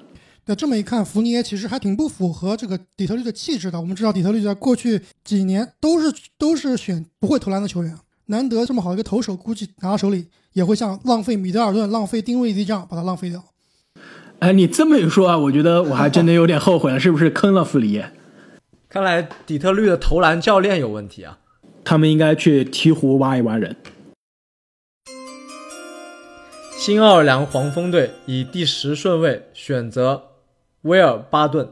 那这么一看，福尼耶其实还挺不符合这个底特律的气质的。我们知道，底特律在过去几年都是都是选不会投篮的球员，难得这么好一个投手，估计拿到手里也会像浪费米德尔顿、浪费丁威迪这样把它浪费掉。哎，你这么一说啊，我觉得我还真的有点后悔了，是不是坑了弗里耶？看来底特律的投篮教练有问题啊！他们应该去鹈鹕挖一挖人。新奥尔良黄蜂队以第十顺位选择威尔巴顿。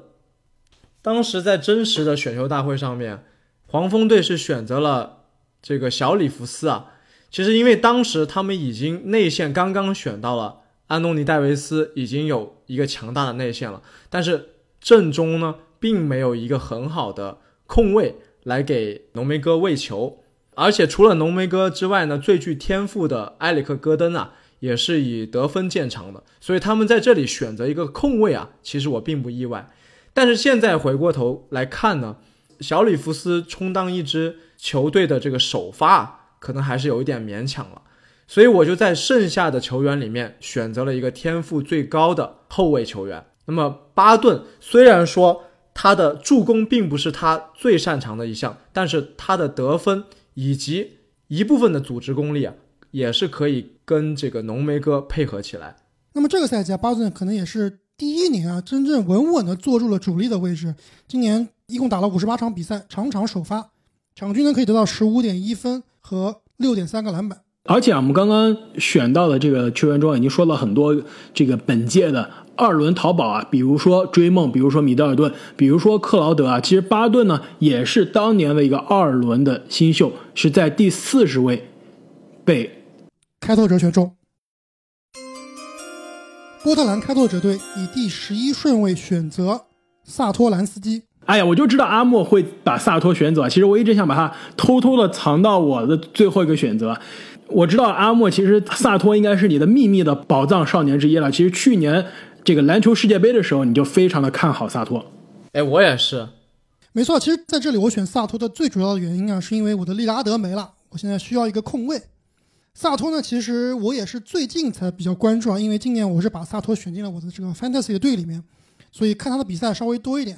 当时在真实的选秀大会上面，黄蜂队是选择了这个小里弗斯啊。其实因为当时他们已经内线刚刚选到了。安东尼·戴维斯已经有一个强大的内线了，但是阵中呢，并没有一个很好的控卫来给浓眉哥喂球，而且除了浓眉哥之外呢，最具天赋的埃里克·戈登啊，也是以得分见长的，所以他们在这里选择一个控卫啊，其实我并不意外。但是现在回过头来看呢，小里弗斯充当一支球队的这个首发，可能还是有一点勉强了。所以我就在剩下的球员里面选择了一个天赋最高的后卫球员。那么巴顿虽然说他的助攻并不是他最擅长的一项，但是他的得分以及一部分的组织功力啊，也是可以跟这个浓眉哥配合起来。那么这个赛季啊，巴顿可能也是第一年啊，真正稳稳的坐住了主力的位置。今年一共打了五十八场比赛，场场首发，场均呢可以得到十五点一分和六点三个篮板。而且啊，我们刚刚选到的这个球员中，已经说了很多这个本届的二轮淘宝啊，比如说追梦，比如说米德尔顿，比如说克劳德啊。其实巴顿呢，也是当年的一个二轮的新秀，是在第四十位被开拓者选中。波特兰开拓者队以第十一顺位选择萨托兰斯基。哎呀，我就知道阿莫会把萨托选走啊！其实我一直想把他偷偷的藏到我的最后一个选择。我知道阿莫其实萨托应该是你的秘密的宝藏少年之一了。其实去年这个篮球世界杯的时候，你就非常的看好萨托。哎，我也是。没错，其实在这里我选萨托的最主要的原因啊，是因为我的利拉德没了，我现在需要一个空位。萨托呢，其实我也是最近才比较关注啊，因为今年我是把萨托选进了我的这个 fantasy 的队里面，所以看他的比赛稍微多一点。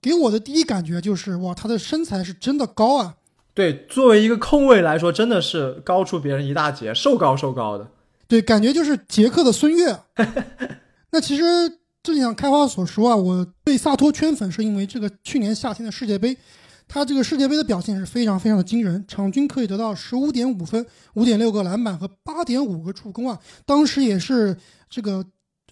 给我的第一感觉就是，哇，他的身材是真的高啊。对，作为一个控卫来说，真的是高出别人一大截，瘦高瘦高的。对，感觉就是捷克的孙悦。那其实正像开花所说啊，我被萨托圈粉是因为这个去年夏天的世界杯，他这个世界杯的表现是非常非常的惊人，场均可以得到十五点五分、五点六个篮板和八点五个助攻啊，当时也是这个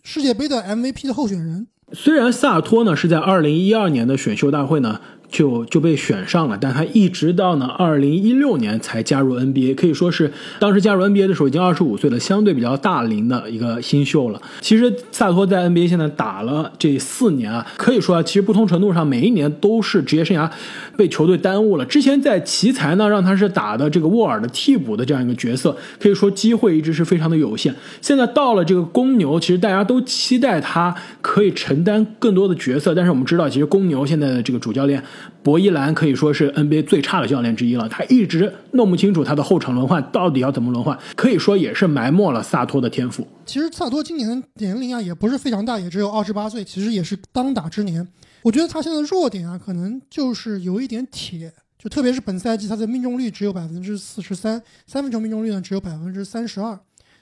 世界杯的 MVP 的候选人。虽然萨尔托呢是在二零一二年的选秀大会呢。就就被选上了，但他一直到呢二零一六年才加入 NBA，可以说是当时加入 NBA 的时候已经二十五岁了，相对比较大龄的一个新秀了。其实萨托在 NBA 现在打了这四年啊，可以说啊，其实不同程度上每一年都是职业生涯被球队耽误了。之前在奇才呢，让他是打的这个沃尔的替补的这样一个角色，可以说机会一直是非常的有限。现在到了这个公牛，其实大家都期待他可以承担更多的角色，但是我们知道，其实公牛现在的这个主教练。博伊兰可以说是 NBA 最差的教练之一了，他一直弄不清楚他的后场轮换到底要怎么轮换，可以说也是埋没了萨托的天赋。其实萨托今年年龄啊也不是非常大，也只有二十八岁，其实也是当打之年。我觉得他现在弱点啊，可能就是有一点铁，就特别是本赛季他的命中率只有百分之四十三，三分球命中率呢只有百分之三十二。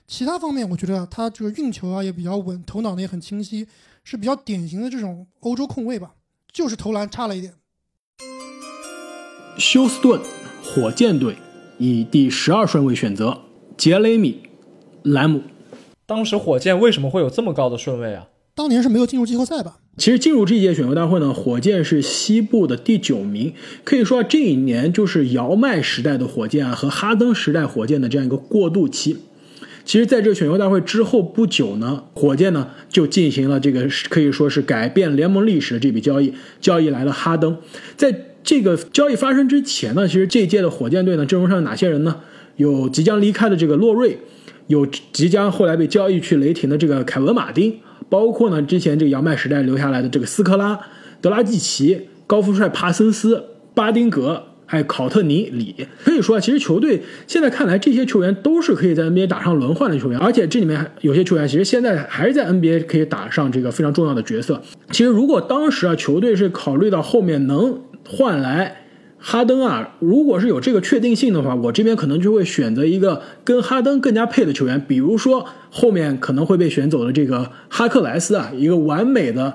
其他方面我觉得他这个运球啊也比较稳，头脑呢也很清晰，是比较典型的这种欧洲控卫吧，就是投篮差了一点。休斯顿火箭队以第十二顺位选择杰雷米·兰姆。当时火箭为什么会有这么高的顺位啊？当年是没有进入季后赛吧？其实进入这一届选秀大会呢，火箭是西部的第九名。可以说这一年就是姚麦时代的火箭啊和哈登时代火箭的这样一个过渡期。其实，在这个选秀大会之后不久呢，火箭呢就进行了这个可以说是改变联盟历史的这笔交易，交易来了哈登。在这个交易发生之前呢，其实这一届的火箭队呢阵容上有哪些人呢？有即将离开的这个洛瑞，有即将后来被交易去雷霆的这个凯文马丁，包括呢之前这个杨麦时代留下来的这个斯科拉、德拉季奇、高富帅帕森斯、巴丁格，还有考特尼里。可以说啊，其实球队现在看来，这些球员都是可以在 NBA 打上轮换的球员，而且这里面有些球员其实现在还是在 NBA 可以打上这个非常重要的角色。其实如果当时啊，球队是考虑到后面能。换来哈登啊，如果是有这个确定性的话，我这边可能就会选择一个跟哈登更加配的球员，比如说后面可能会被选走的这个哈克莱斯啊，一个完美的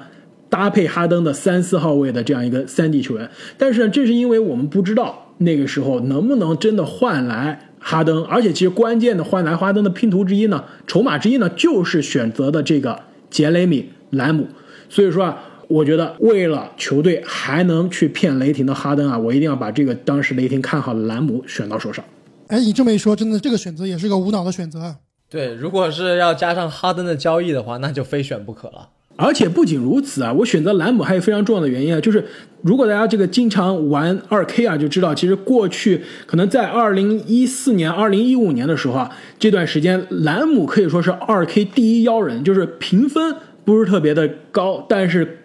搭配哈登的三四号位的这样一个三 D 球员。但是呢，正是因为我们不知道那个时候能不能真的换来哈登，而且其实关键的换来哈登的拼图之一呢，筹码之一呢，就是选择的这个杰雷米兰姆。所以说啊。我觉得为了球队还能去骗雷霆的哈登啊，我一定要把这个当时雷霆看好的兰姆选到手上。哎，你这么一说，真的这个选择也是个无脑的选择啊。对，如果是要加上哈登的交易的话，那就非选不可了。而且不仅如此啊，我选择兰姆还有非常重要的原因啊，就是如果大家这个经常玩二 K 啊，就知道其实过去可能在二零一四年、二零一五年的时候啊，这段时间兰姆可以说是二 K 第一妖人，就是评分不是特别的高，但是。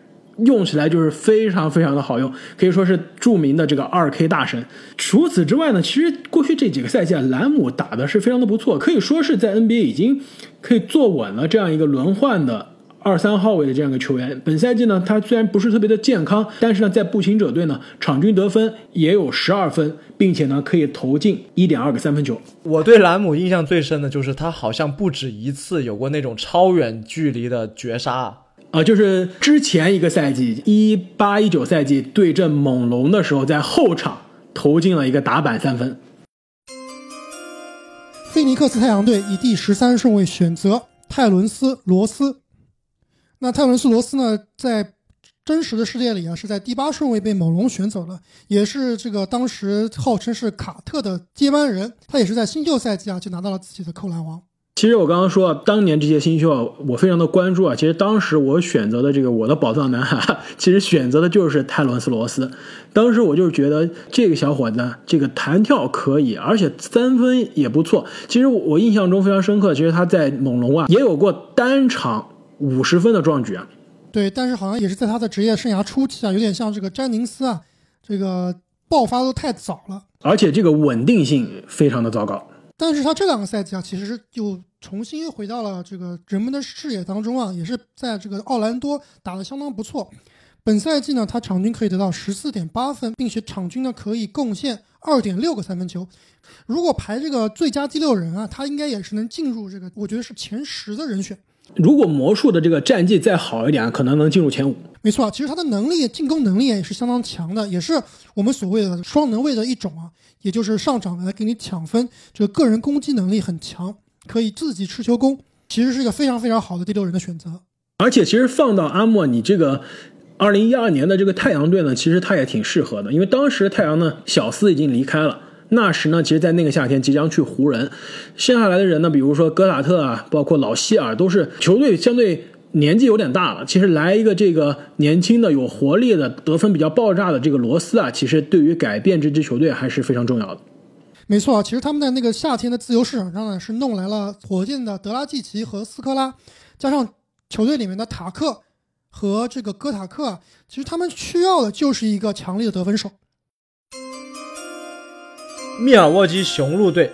用起来就是非常非常的好用，可以说是著名的这个二 K 大神。除此之外呢，其实过去这几个赛季啊，兰姆打的是非常的不错，可以说是在 NBA 已经可以坐稳了这样一个轮换的二三号位的这样一个球员。本赛季呢，他虽然不是特别的健康，但是呢，在步行者队呢，场均得分也有十二分，并且呢，可以投进一点二个三分球。我对兰姆印象最深的就是他好像不止一次有过那种超远距离的绝杀。啊，就是之前一个赛季一八一九赛季对阵猛龙的时候，在后场投进了一个打板三分。菲尼克斯太阳队以第十三顺位选择泰伦斯·罗斯。那泰伦斯·罗斯呢，在真实的世界里啊，是在第八顺位被猛龙选走了，也是这个当时号称是卡特的接班人。他也是在新秀赛季啊，就拿到了自己的扣篮王。其实我刚刚说，当年这些新秀啊，我非常的关注啊。其实当时我选择的这个我的宝藏男孩，其实选择的就是泰伦斯·罗斯。当时我就是觉得这个小伙子，这个弹跳可以，而且三分也不错。其实我印象中非常深刻，其实他在猛龙啊也有过单场五十分的壮举啊。对，但是好像也是在他的职业生涯初期啊，有点像这个詹宁斯啊，这个爆发都太早了，而且这个稳定性非常的糟糕。但是他这两个赛季啊，其实又重新回到了这个人们的视野当中啊，也是在这个奥兰多打得相当不错。本赛季呢，他场均可以得到十四点八分，并且场均呢可以贡献二点六个三分球。如果排这个最佳第六人啊，他应该也是能进入这个，我觉得是前十的人选。如果魔术的这个战绩再好一点，可能能进入前五。没错，其实他的能力，进攻能力也是相当强的，也是我们所谓的双能卫的一种啊，也就是上场来给你抢分，这个个人攻击能力很强，可以自己持球攻，其实是一个非常非常好的第六人的选择。而且，其实放到阿莫，你这个二零一二年的这个太阳队呢，其实他也挺适合的，因为当时太阳呢，小斯已经离开了。那时呢，其实，在那个夏天即将去湖人，剩下来的人呢，比如说戈塔特啊，包括老希尔，都是球队相对年纪有点大了。其实来一个这个年轻的、有活力的、得分比较爆炸的这个罗斯啊，其实对于改变这支球队还是非常重要的。没错，其实他们在那个夏天的自由市场上呢，是弄来了火箭的德拉季奇和斯科拉，加上球队里面的塔克和这个戈塔克，其实他们需要的就是一个强力的得分手。密尔沃基雄鹿队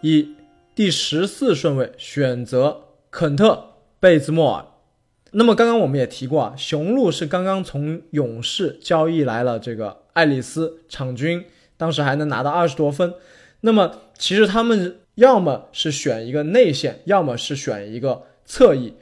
以第十四顺位选择肯特·贝兹莫尔。那么刚刚我们也提过啊，雄鹿是刚刚从勇士交易来了这个爱丽丝，场均当时还能拿到二十多分。那么其实他们要么是选一个内线，要么是选一个侧翼。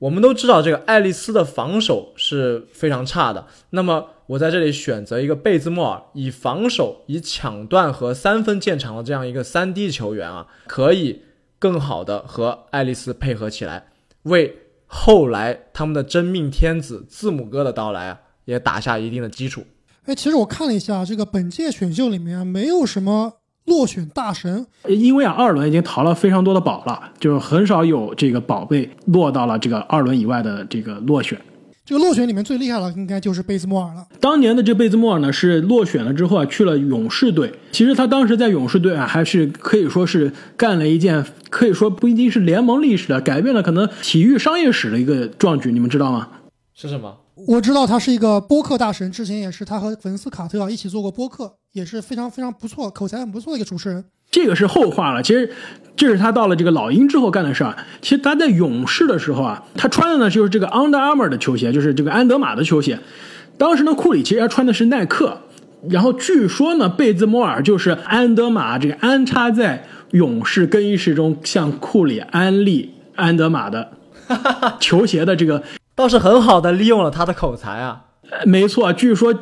我们都知道这个爱丽丝的防守是非常差的。那么我在这里选择一个贝兹莫尔，以防守、以抢断和三分见长的这样一个三 D 球员啊，可以更好的和爱丽丝配合起来，为后来他们的真命天子字母哥的到来啊，也打下一定的基础。哎，其实我看了一下这个本届选秀里面，没有什么。落选大神，因为啊，二轮已经淘了非常多的宝了，就是很少有这个宝贝落到了这个二轮以外的这个落选。这个落选里面最厉害的应该就是贝兹莫尔了。当年的这贝兹莫尔呢，是落选了之后啊，去了勇士队。其实他当时在勇士队啊，还是可以说是干了一件可以说不一定是联盟历史的，改变了可能体育商业史的一个壮举。你们知道吗？是什么？我知道他是一个播客大神，之前也是他和粉丝卡特啊一起做过播客，也是非常非常不错，口才很不错的一个主持人。这个是后话了，其实这是他到了这个老鹰之后干的事儿。其实他在勇士的时候啊，他穿的呢就是这个 Under Armour 的球鞋，就是这个安德玛的球鞋。当时呢，库里其实他穿的是耐克，然后据说呢，贝兹摩尔就是安德玛这个安插在勇士更衣室中向库里安利安德玛的球鞋的这个。倒是很好的利用了他的口才啊，没错。据说，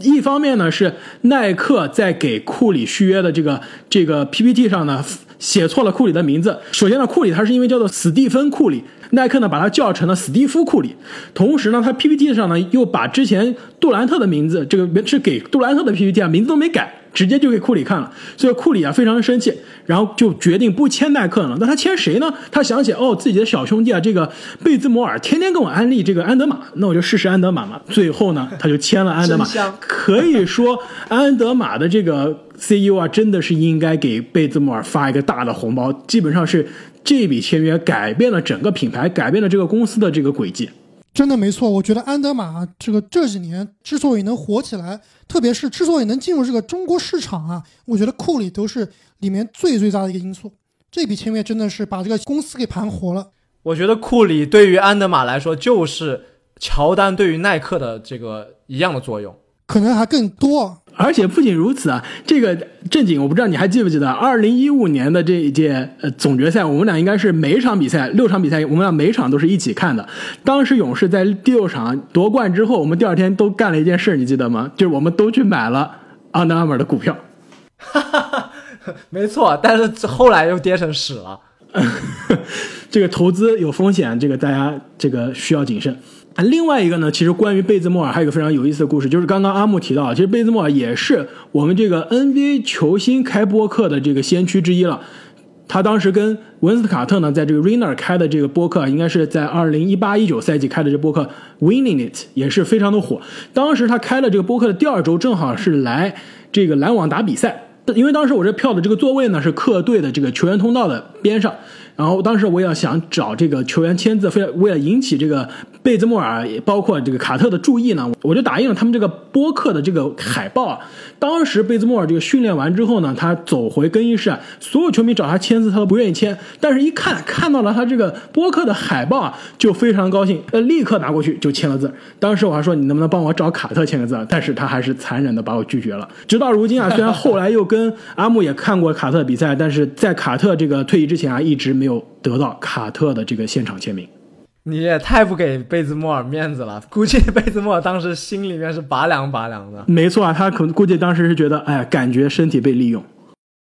一方面呢是耐克在给库里续约的这个这个 PPT 上呢写错了库里的名字。首先呢，库里他是因为叫做史蒂芬库里，耐克呢把他叫成了史蒂夫库里。同时呢，他 PPT 上呢又把之前杜兰特的名字，这个是给杜兰特的 PPT 啊，名字都没改。直接就给库里看了，所以库里啊非常的生气，然后就决定不签耐克了。那他签谁呢？他想起哦，自己的小兄弟啊，这个贝兹摩尔天天跟我安利这个安德玛，那我就试试安德玛嘛。最后呢，他就签了安德玛。可以说，安德玛的这个 CEO 啊，真的是应该给贝兹摩尔发一个大的红包。基本上是这笔签约改变了整个品牌，改变了这个公司的这个轨迹。真的没错，我觉得安德玛这个这几年之所以能火起来，特别是之所以能进入这个中国市场啊，我觉得库里都是里面最最大的一个因素。这笔签约真的是把这个公司给盘活了。我觉得库里对于安德玛来说，就是乔丹对于耐克的这个一样的作用，可能还更多。而且不仅如此啊，这个正经我不知道你还记不记得，二零一五年的这一届呃总决赛，我们俩应该是每一场比赛六场比赛，我们俩每一场都是一起看的。当时勇士在第六场夺冠之后，我们第二天都干了一件事，你记得吗？就是我们都去买了 Under Armour 的股票。哈哈哈，没错，但是后来又跌成屎了。这个投资有风险，这个大家这个需要谨慎。啊，另外一个呢，其实关于贝兹莫尔还有一个非常有意思的故事，就是刚刚阿木提到，其实贝兹莫尔也是我们这个 NBA 球星开播客的这个先驱之一了。他当时跟文斯卡特呢，在这个 Rainer 开的这个播客，应该是在二零一八一九赛季开的这播客 Winning It 也是非常的火。当时他开了这个播客的第二周，正好是来这个篮网打比赛，因为当时我这票的这个座位呢是客队的这个球员通道的边上。然后当时我也想找这个球员签字，非为了引起这个贝兹莫尔，包括这个卡特的注意呢，我就打印了他们这个播客的这个海报。当时贝兹莫尔这个训练完之后呢，他走回更衣室，所有球迷找他签字，他都不愿意签。但是，一看看到了他这个播客的海报啊，就非常高兴，呃，立刻拿过去就签了字。当时我还说你能不能帮我找卡特签个字，但是他还是残忍的把我拒绝了。直到如今啊，虽然后来又跟阿木也看过卡特比赛，但是在卡特这个退役之前啊，一直没有得到卡特的这个现场签名。你也太不给贝兹莫尔面子了，估计贝兹莫尔当时心里面是拔凉拔凉的。没错啊，他可能估计当时是觉得，哎，感觉身体被利用。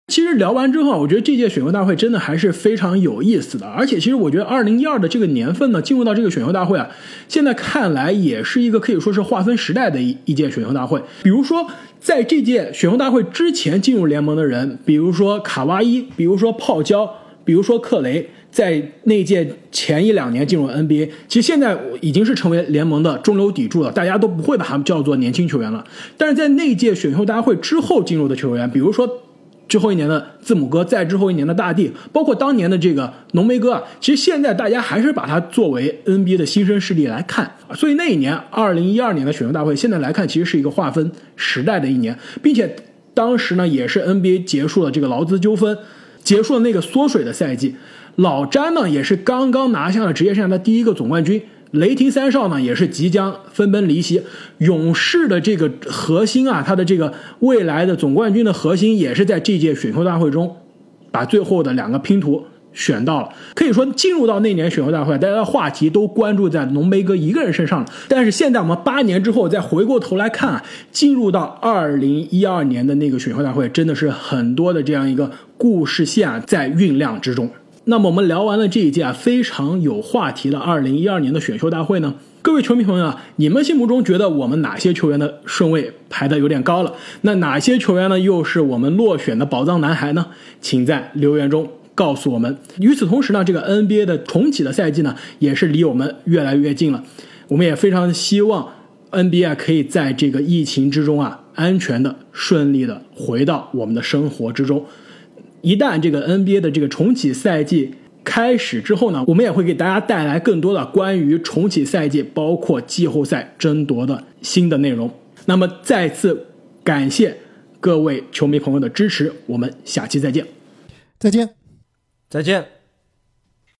其实聊完之后，我觉得这届选秀大会真的还是非常有意思的。而且，其实我觉得二零一二的这个年份呢，进入到这个选秀大会啊，现在看来也是一个可以说是划分时代的一一届选秀大会。比如说，在这届选秀大会之前进入联盟的人，比如说卡哇伊，比如说泡椒，比如说克雷。在那届前一两年进入 NBA，其实现在已经是成为联盟的中流砥柱了，大家都不会把他们叫做年轻球员了。但是在那届选秀大会之后进入的球员，比如说之后一年的字母哥，再之后一年的大帝，包括当年的这个浓眉哥啊，其实现在大家还是把他作为 NBA 的新生势力来看。所以那一年，二零一二年的选秀大会，现在来看其实是一个划分时代的一年，并且当时呢也是 NBA 结束了这个劳资纠纷，结束了那个缩水的赛季。老詹呢，也是刚刚拿下了职业生涯的第一个总冠军。雷霆三少呢，也是即将分崩离析。勇士的这个核心啊，他的这个未来的总冠军的核心，也是在这届选秀大会中，把最后的两个拼图选到了。可以说，进入到那年选秀大会，大家的话题都关注在浓眉哥一个人身上了。但是现在我们八年之后再回过头来看啊，进入到二零一二年的那个选秀大会，真的是很多的这样一个故事线在酝酿之中。那么我们聊完了这一届啊非常有话题的二零一二年的选秀大会呢，各位球迷朋友啊，你们心目中觉得我们哪些球员的顺位排的有点高了？那哪些球员呢又是我们落选的宝藏男孩呢？请在留言中告诉我们。与此同时呢，这个 NBA 的重启的赛季呢，也是离我们越来越近了。我们也非常希望 NBA 可以在这个疫情之中啊，安全的、顺利的回到我们的生活之中。一旦这个 NBA 的这个重启赛季开始之后呢，我们也会给大家带来更多的关于重启赛季，包括季后赛争夺的新的内容。那么再次感谢各位球迷朋友的支持，我们下期再见，再见，再见。